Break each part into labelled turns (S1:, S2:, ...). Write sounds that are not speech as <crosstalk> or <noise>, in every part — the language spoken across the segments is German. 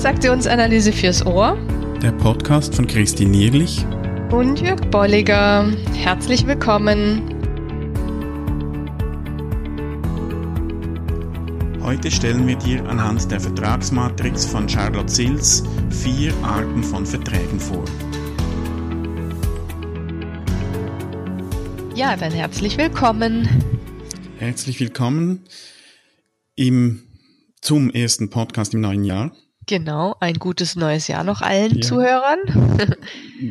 S1: Transaktionsanalyse fürs Ohr.
S2: Der Podcast von Christine Nierlich
S1: und Jörg Bolliger. Herzlich willkommen.
S2: Heute stellen wir dir anhand der Vertragsmatrix von Charlotte Sills vier Arten von Verträgen vor.
S1: Ja, dann herzlich willkommen.
S2: Herzlich willkommen im, zum ersten Podcast im neuen Jahr.
S1: Genau, ein gutes neues Jahr noch allen ja. Zuhörern. <laughs>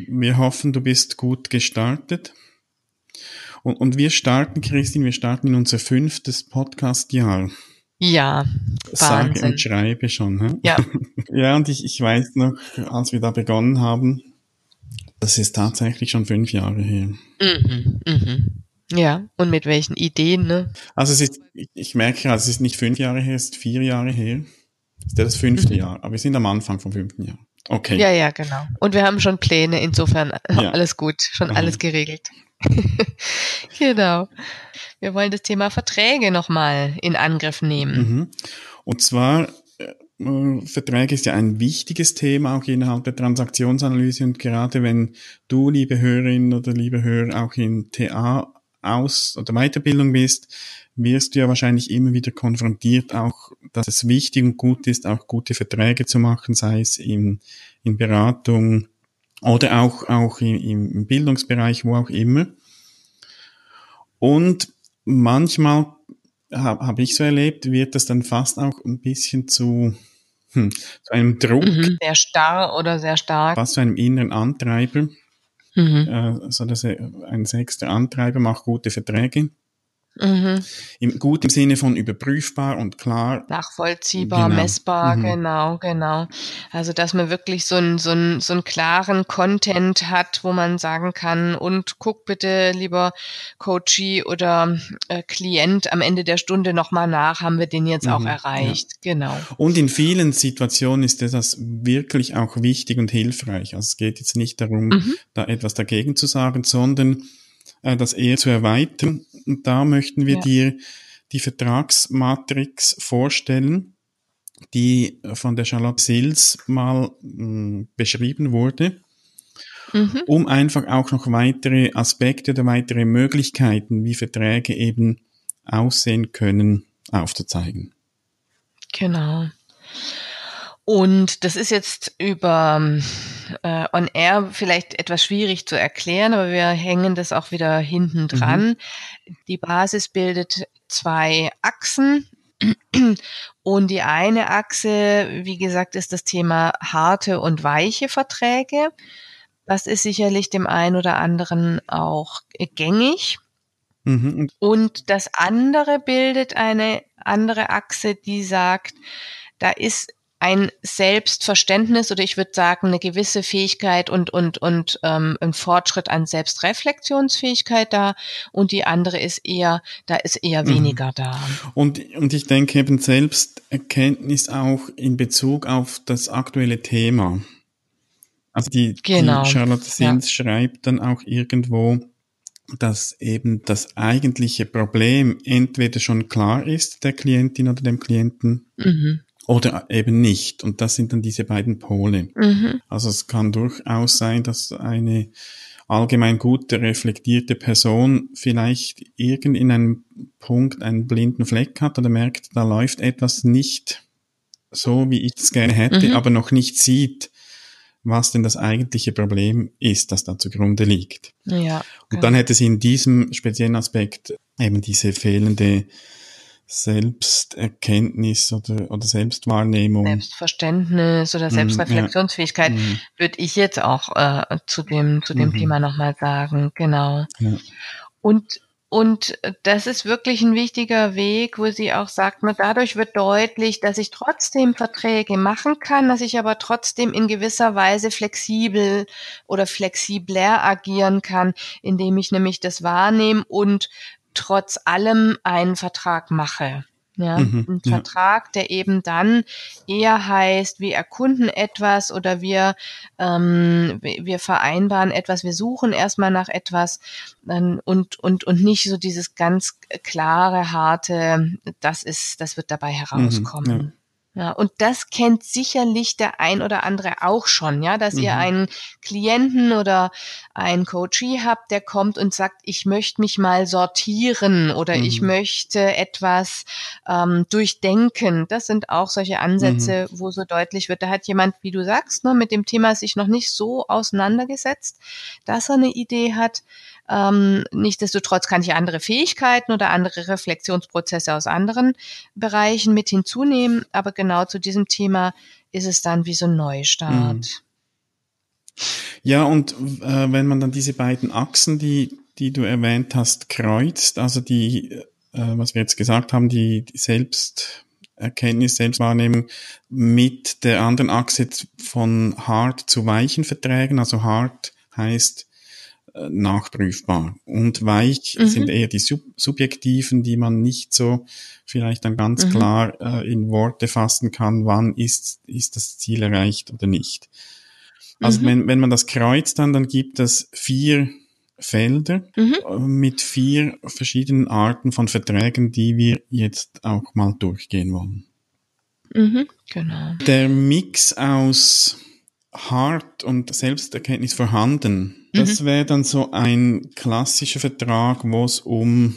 S2: wir hoffen, du bist gut gestartet. Und, und wir starten, Christine, wir starten in unser fünftes Podcast-Jahr.
S1: Ja,
S2: Wahnsinn. Sage und schreibe schon. He?
S1: Ja. <laughs>
S2: ja, und ich, ich weiß noch, als wir da begonnen haben, das ist tatsächlich schon fünf Jahre her.
S1: Mhm, mhm. Ja, und mit welchen Ideen, ne?
S2: Also es ist, ich, merke, also es ist nicht fünf Jahre her, es ist vier Jahre her. Das ist ja das fünfte mhm. Jahr, aber wir sind am Anfang vom fünften Jahr. Okay.
S1: Ja, ja, genau. Und wir haben schon Pläne, insofern <laughs> ja. alles gut, schon Aha. alles geregelt. <laughs> genau. Wir wollen das Thema Verträge nochmal in Angriff nehmen.
S2: Mhm. Und zwar, äh, Verträge ist ja ein wichtiges Thema auch innerhalb der Transaktionsanalyse und gerade wenn du, liebe Hörerin oder liebe Hörer, auch in TA aus- oder Weiterbildung bist, wirst du ja wahrscheinlich immer wieder konfrontiert, auch, dass es wichtig und gut ist, auch gute Verträge zu machen, sei es in, in Beratung oder auch, auch im, im Bildungsbereich, wo auch immer. Und manchmal habe hab ich so erlebt, wird das dann fast auch ein bisschen zu, hm, zu einem Druck. Mhm,
S1: sehr starr oder sehr stark.
S2: Fast zu einem inneren Antreiber. Mhm. Äh, so dass ein sechster Antreiber macht gute Verträge. Mhm. Im, gut im Sinne von überprüfbar und klar.
S1: Nachvollziehbar, genau. messbar, mhm. genau, genau. Also, dass man wirklich so einen, so, einen, so einen klaren Content hat, wo man sagen kann, und guck bitte, lieber Coachie oder äh, Klient, am Ende der Stunde nochmal nach, haben wir den jetzt mhm. auch erreicht. Ja. Genau.
S2: Und in vielen Situationen ist das wirklich auch wichtig und hilfreich. Also, es geht jetzt nicht darum, mhm. da etwas dagegen zu sagen, sondern äh, das eher zu erweitern. Und da möchten wir ja. dir die Vertragsmatrix vorstellen, die von der Charlotte Sills mal mh, mm, beschrieben wurde, mhm. um einfach auch noch weitere Aspekte oder weitere Möglichkeiten, wie Verträge eben aussehen können, aufzuzeigen.
S1: Genau. Und das ist jetzt über äh, On Air vielleicht etwas schwierig zu erklären, aber wir hängen das auch wieder hinten dran. Mhm. Die Basis bildet zwei Achsen. Und die eine Achse, wie gesagt, ist das Thema harte und weiche Verträge. Das ist sicherlich dem einen oder anderen auch gängig. Mhm. Und das andere bildet eine andere Achse, die sagt, da ist ein Selbstverständnis oder ich würde sagen eine gewisse Fähigkeit und und und ähm, ein Fortschritt an Selbstreflexionsfähigkeit da und die andere ist eher da ist eher mhm. weniger mhm. da
S2: und und ich denke eben Selbsterkenntnis auch in Bezug auf das aktuelle Thema also die, genau. die Charlotte Sins ja. schreibt dann auch irgendwo dass eben das eigentliche Problem entweder schon klar ist der Klientin oder dem Klienten mhm oder eben nicht. Und das sind dann diese beiden Pole. Mhm. Also es kann durchaus sein, dass eine allgemein gute, reflektierte Person vielleicht irgend in einem Punkt einen blinden Fleck hat oder merkt, da läuft etwas nicht so, wie ich es gerne hätte, mhm. aber noch nicht sieht, was denn das eigentliche Problem ist, das da zugrunde liegt.
S1: Ja, okay.
S2: Und dann hätte sie in diesem speziellen Aspekt eben diese fehlende Selbsterkenntnis oder, oder Selbstwahrnehmung.
S1: Selbstverständnis oder mhm, Selbstreflexionsfähigkeit, ja. würde ich jetzt auch äh, zu dem, zu dem mhm. Thema nochmal sagen. Genau. Ja. Und und das ist wirklich ein wichtiger Weg, wo sie auch sagt, na, dadurch wird deutlich, dass ich trotzdem Verträge machen kann, dass ich aber trotzdem in gewisser Weise flexibel oder flexibler agieren kann, indem ich nämlich das wahrnehme und trotz allem einen Vertrag mache. Ja, mhm, ein ja. Vertrag, der eben dann eher heißt, wir erkunden etwas oder wir, ähm, wir vereinbaren etwas, wir suchen erstmal nach etwas ähm, und, und, und nicht so dieses ganz klare, harte, das ist, das wird dabei mhm, herauskommen. Ja, und das kennt sicherlich der ein oder andere auch schon, ja, dass mhm. ihr einen Klienten oder einen Coachee habt, der kommt und sagt, ich möchte mich mal sortieren oder mhm. ich möchte etwas ähm, durchdenken. Das sind auch solche Ansätze, mhm. wo so deutlich wird, da hat jemand, wie du sagst, ne, mit dem Thema sich noch nicht so auseinandergesetzt, dass er eine Idee hat, ähm, nichtsdestotrotz kann ich andere Fähigkeiten oder andere Reflexionsprozesse aus anderen Bereichen mit hinzunehmen. Aber genau zu diesem Thema ist es dann wie so ein Neustart. Mhm.
S2: Ja, und äh, wenn man dann diese beiden Achsen, die, die du erwähnt hast, kreuzt, also die, äh, was wir jetzt gesagt haben, die, die Selbsterkenntnis, Selbstwahrnehmung mit der anderen Achse von hart zu weichen Verträgen, also hart heißt äh, nachprüfbar. Und weich mhm. sind eher die sub subjektiven, die man nicht so vielleicht dann ganz mhm. klar äh, in Worte fassen kann, wann ist, ist das Ziel erreicht oder nicht. Also mhm. wenn, wenn man das kreuzt dann, dann gibt es vier Felder mhm. äh, mit vier verschiedenen Arten von Verträgen, die wir jetzt auch mal durchgehen wollen.
S1: Mhm, genau.
S2: Der Mix aus Hart und Selbsterkenntnis vorhanden das mhm. wäre dann so ein klassischer Vertrag, wo es um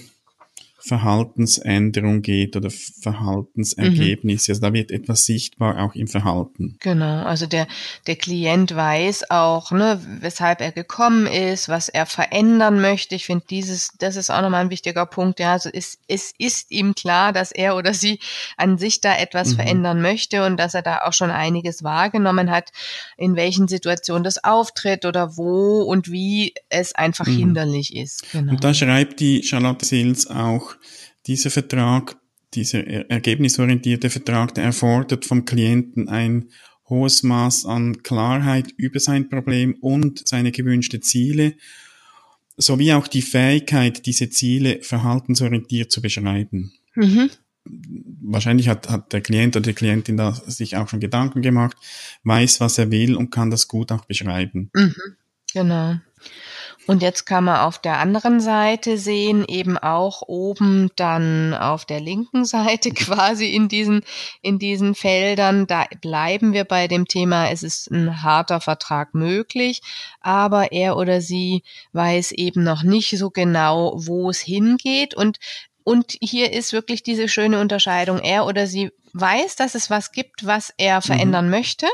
S2: Verhaltensänderung geht oder Verhaltensergebnisse. Mhm. Also da wird etwas sichtbar auch im Verhalten.
S1: Genau, also der, der Klient weiß auch, ne, weshalb er gekommen ist, was er verändern möchte. Ich finde dieses, das ist auch nochmal ein wichtiger Punkt. Ja, also es, es ist ihm klar, dass er oder sie an sich da etwas mhm. verändern möchte und dass er da auch schon einiges wahrgenommen hat, in welchen Situationen das auftritt oder wo und wie es einfach mhm. hinderlich ist.
S2: Genau. Und da schreibt die Charlotte Sils auch, dieser Vertrag, dieser ergebnisorientierte Vertrag, der erfordert vom Klienten ein hohes Maß an Klarheit über sein Problem und seine gewünschten Ziele, sowie auch die Fähigkeit, diese Ziele verhaltensorientiert zu beschreiben. Mhm. Wahrscheinlich hat, hat der Klient oder die Klientin da sich auch schon Gedanken gemacht, weiß, was er will und kann das gut auch beschreiben.
S1: Mhm. Genau. Und jetzt kann man auf der anderen Seite sehen, eben auch oben dann auf der linken <laughs> Seite quasi in diesen, in diesen Feldern, da bleiben wir bei dem Thema, es ist ein harter Vertrag möglich, aber er oder sie weiß eben noch nicht so genau, wo es hingeht und und hier ist wirklich diese schöne Unterscheidung. Er oder sie weiß, dass es was gibt, was er verändern mhm. möchte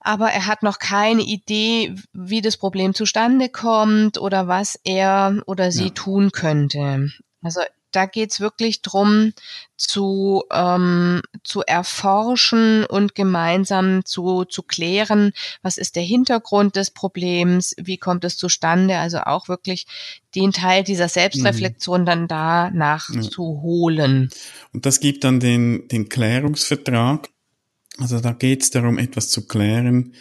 S1: aber er hat noch keine Idee, wie das Problem zustande kommt oder was er oder sie ja. tun könnte. Also da geht's wirklich drum, zu, ähm, zu erforschen und gemeinsam zu, zu klären, was ist der Hintergrund des Problems, wie kommt es zustande, also auch wirklich den Teil dieser Selbstreflexion mhm. dann da nachzuholen. Ja.
S2: Und das gibt dann den, den Klärungsvertrag, also da geht es darum, etwas zu klären,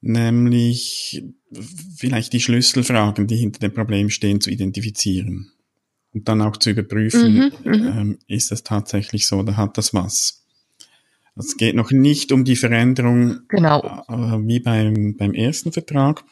S2: nämlich vielleicht die Schlüsselfragen, die hinter dem Problem stehen, zu identifizieren. Und dann auch zu überprüfen, mhm, mhm. ähm, ist es tatsächlich so oder hat das was? Es geht noch nicht um die Veränderung
S1: genau.
S2: äh, wie beim, beim ersten Vertrag,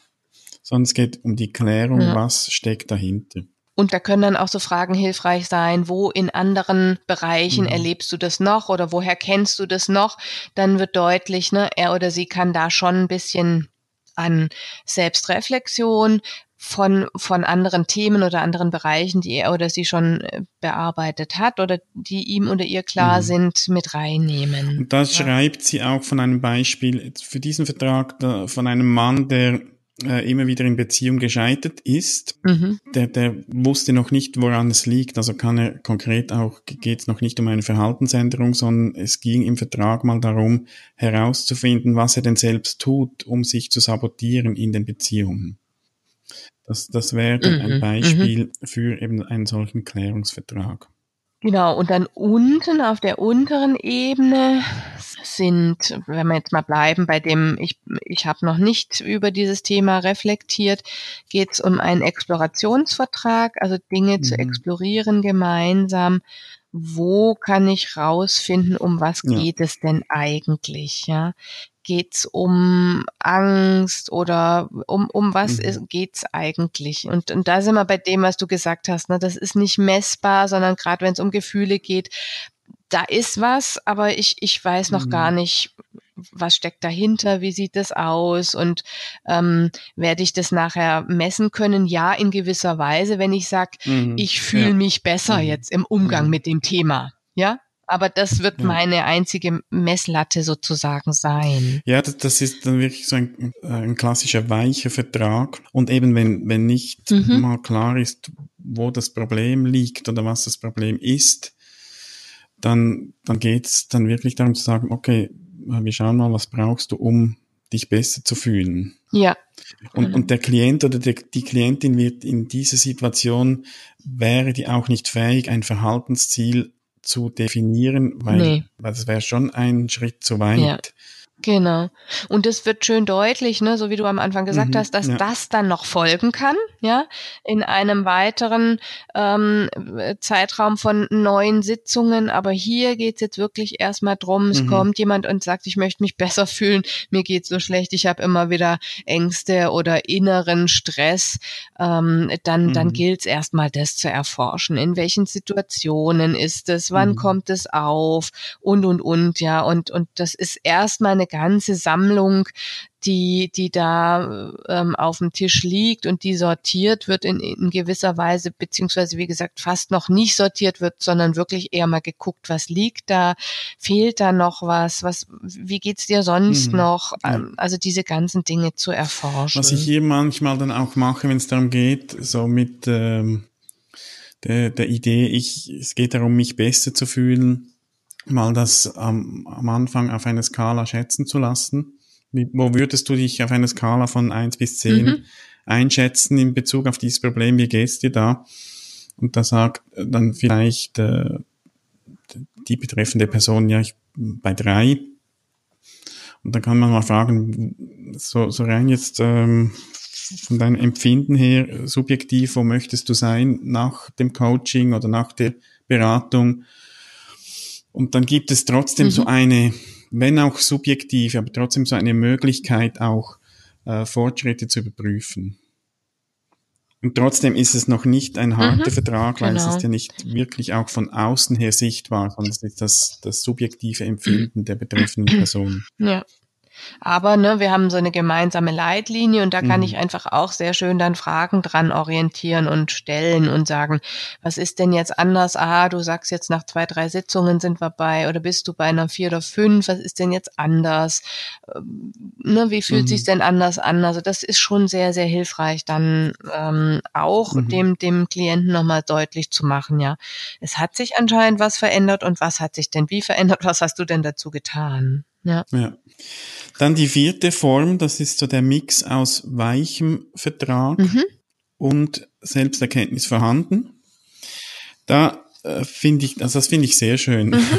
S2: sondern es geht um die Klärung, ja. was steckt dahinter.
S1: Und da können dann auch so Fragen hilfreich sein, wo in anderen Bereichen mhm. erlebst du das noch oder woher kennst du das noch? Dann wird deutlich, ne, er oder sie kann da schon ein bisschen an Selbstreflexion von, von anderen Themen oder anderen Bereichen, die er oder sie schon äh, bearbeitet hat oder die ihm oder ihr klar mhm. sind, mit reinnehmen.
S2: Und das ja. schreibt sie auch von einem Beispiel für diesen Vertrag von einem Mann, der äh, immer wieder in Beziehung gescheitert ist, mhm. der, der wusste noch nicht, woran es liegt. Also kann er konkret auch, geht es noch nicht um eine Verhaltensänderung, sondern es ging im Vertrag mal darum, herauszufinden, was er denn selbst tut, um sich zu sabotieren in den Beziehungen. Das, das wäre mhm. ein Beispiel mhm. für eben einen solchen Klärungsvertrag.
S1: Genau, und dann unten auf der unteren Ebene sind, wenn wir jetzt mal bleiben bei dem, ich, ich habe noch nicht über dieses Thema reflektiert, geht es um einen Explorationsvertrag, also Dinge mhm. zu explorieren gemeinsam. Wo kann ich rausfinden, um was ja. geht es denn eigentlich? Ja, geht's um Angst oder um, um was mhm. ist, geht's eigentlich? Und, und da sind wir bei dem, was du gesagt hast, ne? das ist nicht messbar, sondern gerade wenn es um Gefühle geht, da ist was, aber ich, ich weiß noch mhm. gar nicht, was steckt dahinter, wie sieht das aus und ähm, werde ich das nachher messen können? Ja, in gewisser Weise, wenn ich sage, mhm. ich fühle ja. mich besser mhm. jetzt im Umgang mhm. mit dem Thema. Ja, aber das wird ja. meine einzige Messlatte sozusagen sein.
S2: Ja, das, das ist dann wirklich so ein, ein, klassischer weicher Vertrag. Und eben, wenn, wenn nicht mhm. mal klar ist, wo das Problem liegt oder was das Problem ist, dann, dann geht's dann wirklich darum zu sagen, okay, wir schauen mal, was brauchst du, um dich besser zu fühlen.
S1: Ja.
S2: Und, und der Klient oder der, die Klientin wird in dieser Situation, wäre die auch nicht fähig, ein Verhaltensziel zu definieren, weil, nee. weil das wäre schon ein Schritt zu weit. Ja.
S1: Genau. Und es wird schön deutlich, ne, so wie du am Anfang gesagt mhm, hast, dass ja. das dann noch folgen kann, ja, in einem weiteren ähm, Zeitraum von neun Sitzungen. Aber hier geht's jetzt wirklich erstmal drum, es mhm. kommt jemand und sagt, ich möchte mich besser fühlen, mir geht's so schlecht, ich habe immer wieder Ängste oder inneren Stress. Ähm, dann, mhm. dann gilt's erstmal das zu erforschen. In welchen Situationen ist es, wann mhm. kommt es auf und und und, ja. Und, und das ist erstmal eine ganze Sammlung, die, die da ähm, auf dem Tisch liegt und die sortiert wird in, in gewisser Weise, beziehungsweise wie gesagt fast noch nicht sortiert wird, sondern wirklich eher mal geguckt, was liegt da, fehlt da noch was, was, wie geht's dir sonst mhm. noch? Ähm, also diese ganzen Dinge zu erforschen.
S2: Was ich hier manchmal dann auch mache, wenn es darum geht, so mit ähm, der, der Idee, ich, es geht darum, mich besser zu fühlen, mal das am, am Anfang auf einer Skala schätzen zu lassen. Wie, wo würdest du dich auf einer Skala von eins bis zehn mhm. einschätzen in Bezug auf dieses Problem? Wie geht's dir da? Und da sagt dann vielleicht äh, die betreffende Person, ja, ich bei drei. Und dann kann man mal fragen, so, so rein jetzt ähm, von deinem Empfinden her, subjektiv, wo möchtest du sein nach dem Coaching oder nach der Beratung? Und dann gibt es trotzdem mhm. so eine, wenn auch subjektiv, aber trotzdem so eine Möglichkeit auch äh, Fortschritte zu überprüfen. Und trotzdem ist es noch nicht ein harter mhm, Vertrag, weil genau. es ist ja nicht wirklich auch von außen her sichtbar, sondern es ist das, das subjektive Empfinden der betreffenden Person.
S1: Ja. Aber ne, wir haben so eine gemeinsame Leitlinie und da kann mhm. ich einfach auch sehr schön dann Fragen dran orientieren und stellen und sagen, was ist denn jetzt anders? Ah, du sagst jetzt nach zwei, drei Sitzungen sind wir bei oder bist du bei einer vier oder fünf? Was ist denn jetzt anders? Ähm, ne, wie fühlt mhm. sich denn anders an? Also das ist schon sehr, sehr hilfreich, dann ähm, auch mhm. dem, dem Klienten nochmal deutlich zu machen, ja. Es hat sich anscheinend was verändert und was hat sich denn wie verändert? Was hast du denn dazu getan? Ja.
S2: ja. Dann die vierte Form, das ist so der Mix aus weichem Vertrag mhm. und Selbsterkenntnis vorhanden. Da äh, finde ich, also das finde ich sehr schön. Mhm. <laughs>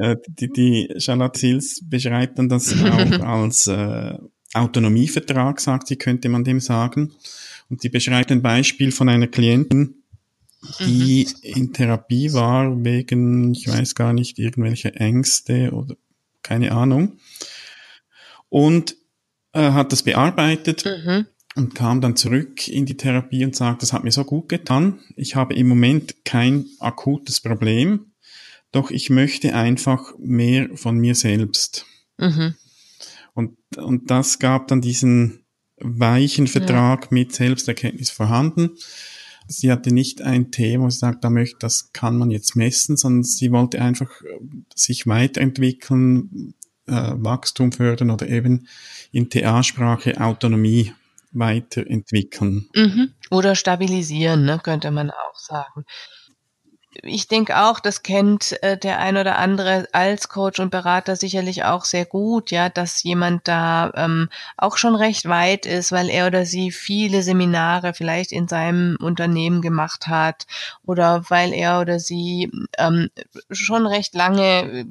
S2: Äh, die, die Charlotte Sils beschreibt dann das auch <laughs> als äh, Autonomievertrag, sagt sie, könnte man dem sagen. Und die beschreibt ein Beispiel von einer Klientin, die mhm. in Therapie war wegen, ich weiß gar nicht, irgendwelche Ängste oder keine Ahnung. Und äh, hat das bearbeitet mhm. und kam dann zurück in die Therapie und sagt, das hat mir so gut getan. Ich habe im Moment kein akutes Problem, doch ich möchte einfach mehr von mir selbst. Mhm. Und, und das gab dann diesen weichen Vertrag ja. mit Selbsterkenntnis vorhanden. Sie hatte nicht ein Thema, wo sie sagt, da möchte, das kann man jetzt messen, sondern sie wollte einfach sich weiterentwickeln, äh, Wachstum fördern oder eben in TA-Sprache Autonomie weiterentwickeln.
S1: Mhm. Oder stabilisieren, ne, könnte man auch sagen ich denke auch, das kennt äh, der ein oder andere als Coach und Berater sicherlich auch sehr gut, ja, dass jemand da ähm, auch schon recht weit ist, weil er oder sie viele Seminare vielleicht in seinem Unternehmen gemacht hat oder weil er oder sie ähm, schon recht lange äh,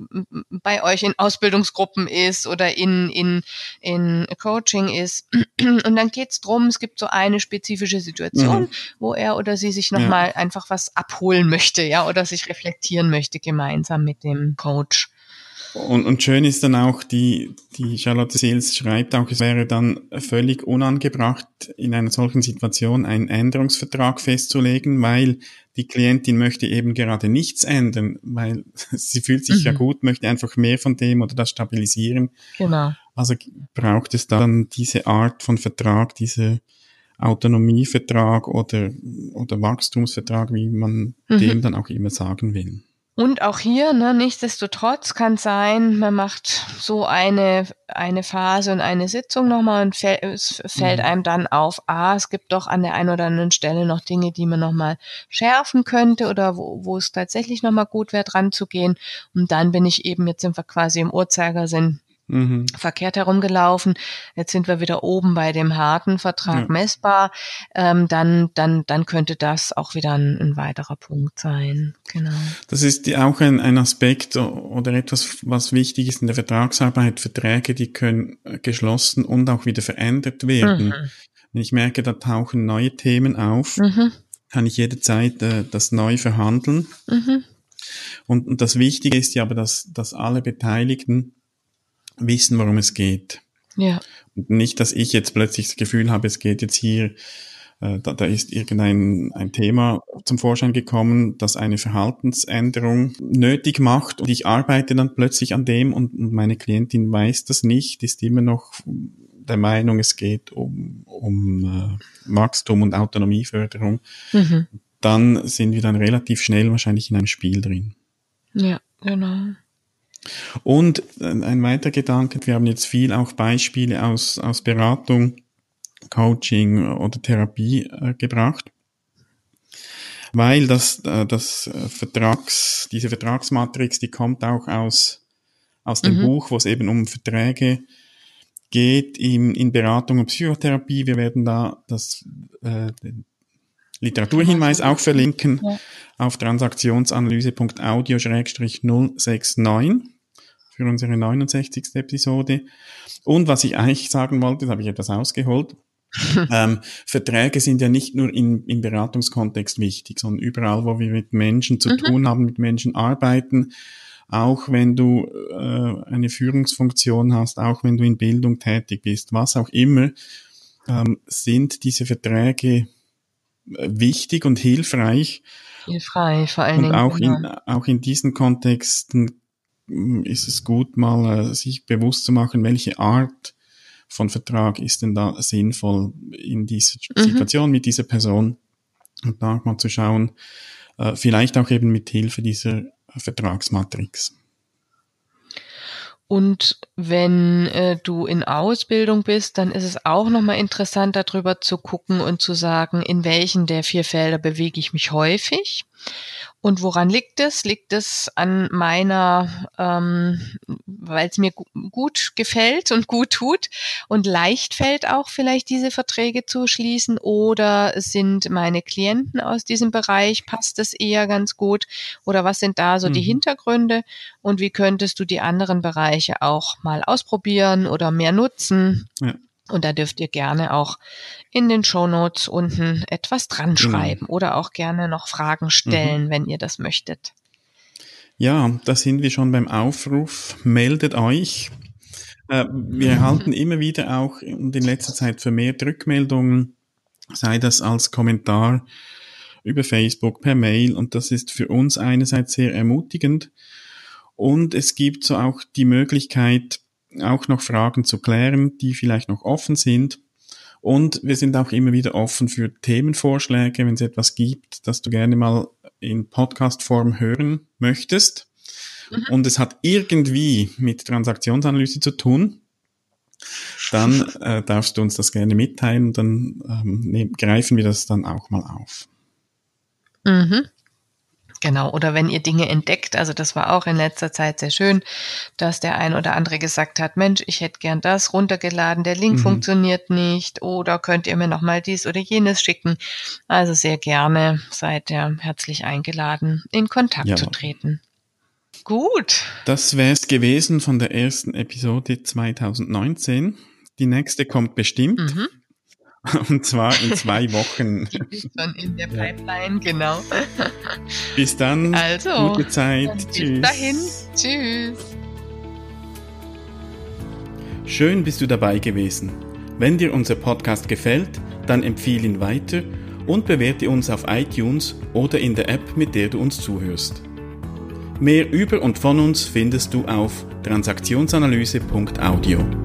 S1: bei euch in Ausbildungsgruppen ist oder in, in, in Coaching ist. <clears throat> Und dann geht's drum, es gibt so eine spezifische Situation, mhm. wo er oder sie sich nochmal ja. einfach was abholen möchte ja, oder sich reflektieren möchte gemeinsam mit dem Coach.
S2: Und, und schön ist dann auch, die, die Charlotte Seels schreibt auch, es wäre dann völlig unangebracht, in einer solchen Situation einen Änderungsvertrag festzulegen, weil die Klientin möchte eben gerade nichts ändern, weil <laughs> sie fühlt sich mhm. ja gut, möchte einfach mehr von dem oder das stabilisieren.
S1: Genau.
S2: Also braucht es dann diese Art von Vertrag, diese Autonomievertrag oder, oder Wachstumsvertrag, wie man mhm. dem dann auch immer sagen will.
S1: Und auch hier, ne, nichtsdestotrotz kann sein, man macht so eine, eine Phase und eine Sitzung nochmal und fäll, es fällt mhm. einem dann auf, ah, es gibt doch an der einen oder anderen Stelle noch Dinge, die man nochmal schärfen könnte oder wo, wo es tatsächlich nochmal gut wäre, dran zu gehen. Und dann bin ich eben, jetzt sind wir quasi im Uhrzeigersinn mhm. verkehrt herumgelaufen. Jetzt sind wir wieder oben bei dem harten Vertrag ja. messbar. Ähm, dann, dann, dann könnte das auch wieder ein, ein, weiterer Punkt sein. Genau.
S2: Das ist auch ein, ein Aspekt oder etwas, was wichtig ist in der Vertragsarbeit. Verträge, die können geschlossen und auch wieder verändert werden. Mhm. Wenn ich merke, da tauchen neue Themen auf, mhm. kann ich jederzeit äh, das neu verhandeln. Mhm. Und, und das Wichtige ist ja aber, dass, dass alle Beteiligten wissen, worum es geht.
S1: Ja.
S2: Und nicht, dass ich jetzt plötzlich das Gefühl habe, es geht jetzt hier, äh, da, da ist irgendein ein Thema zum Vorschein gekommen, das eine Verhaltensänderung nötig macht und ich arbeite dann plötzlich an dem und, und meine Klientin weiß das nicht, ist immer noch der Meinung, es geht um, um äh, Wachstum und Autonomieförderung, mhm. dann sind wir dann relativ schnell wahrscheinlich in einem Spiel drin.
S1: Ja, genau.
S2: Und ein weiter Gedanke, wir haben jetzt viel auch Beispiele aus, aus Beratung, Coaching oder Therapie äh, gebracht, weil das, äh, das Vertrags, diese Vertragsmatrix, die kommt auch aus, aus dem mhm. Buch, wo es eben um Verträge geht in, in Beratung und Psychotherapie. Wir werden da das äh, den Literaturhinweis auch verlinken ja. auf transaktionsanalyse.audio-069 für unsere 69. Episode. Und was ich eigentlich sagen wollte, das habe ich etwas ausgeholt. <laughs> ähm, Verträge sind ja nicht nur in, im Beratungskontext wichtig, sondern überall, wo wir mit Menschen zu mhm. tun haben, mit Menschen arbeiten, auch wenn du äh, eine Führungsfunktion hast, auch wenn du in Bildung tätig bist, was auch immer, ähm, sind diese Verträge wichtig und hilfreich.
S1: Hilfreich, vor allen
S2: und
S1: Dingen.
S2: Auch, in, auch in diesen Kontexten ist es gut, mal äh, sich bewusst zu machen, welche Art von Vertrag ist denn da sinnvoll in dieser mhm. Situation mit dieser Person und da mal zu schauen, äh, vielleicht auch eben mit Hilfe dieser Vertragsmatrix.
S1: Und wenn äh, du in Ausbildung bist, dann ist es auch nochmal interessant, darüber zu gucken und zu sagen, in welchen der vier Felder bewege ich mich häufig und woran liegt es? Liegt es an meiner, ähm, weil es mir gut gefällt und gut tut und leicht fällt auch vielleicht diese Verträge zu schließen? Oder sind meine Klienten aus diesem Bereich, passt es eher ganz gut? Oder was sind da so mhm. die Hintergründe? Und wie könntest du die anderen Bereiche auch mal ausprobieren oder mehr nutzen? Ja. Und da dürft ihr gerne auch in den Show Notes unten etwas dran genau. schreiben genau. oder auch gerne noch Fragen stellen, mhm. wenn ihr das möchtet.
S2: Ja, da sind wir schon beim Aufruf. Meldet euch. Äh, wir <laughs> erhalten immer wieder auch in letzter Zeit vermehrt Rückmeldungen, sei das als Kommentar über Facebook, per Mail. Und das ist für uns einerseits sehr ermutigend. Und es gibt so auch die Möglichkeit, auch noch Fragen zu klären, die vielleicht noch offen sind. Und wir sind auch immer wieder offen für Themenvorschläge, wenn es etwas gibt, das du gerne mal in Podcast-Form hören möchtest. Mhm. Und es hat irgendwie mit Transaktionsanalyse zu tun, dann <laughs> äh, darfst du uns das gerne mitteilen, dann ähm, greifen wir das dann auch mal auf.
S1: Mhm. Genau, oder wenn ihr Dinge entdeckt, also das war auch in letzter Zeit sehr schön, dass der ein oder andere gesagt hat, Mensch, ich hätte gern das runtergeladen, der Link mhm. funktioniert nicht oder könnt ihr mir nochmal dies oder jenes schicken. Also sehr gerne seid ihr herzlich eingeladen, in Kontakt ja. zu treten. Gut.
S2: Das wäre es gewesen von der ersten Episode 2019. Die nächste kommt bestimmt. Mhm. <laughs> Und zwar in zwei <laughs> Wochen.
S1: Die ist schon in der Pipeline, genau.
S2: Bis dann. Also, gute Zeit.
S1: Bis Tschüss. dahin. Tschüss.
S2: Schön bist du dabei gewesen. Wenn dir unser Podcast gefällt, dann empfehle ihn weiter und bewerte uns auf iTunes oder in der App, mit der du uns zuhörst. Mehr über und von uns findest du auf transaktionsanalyse.audio.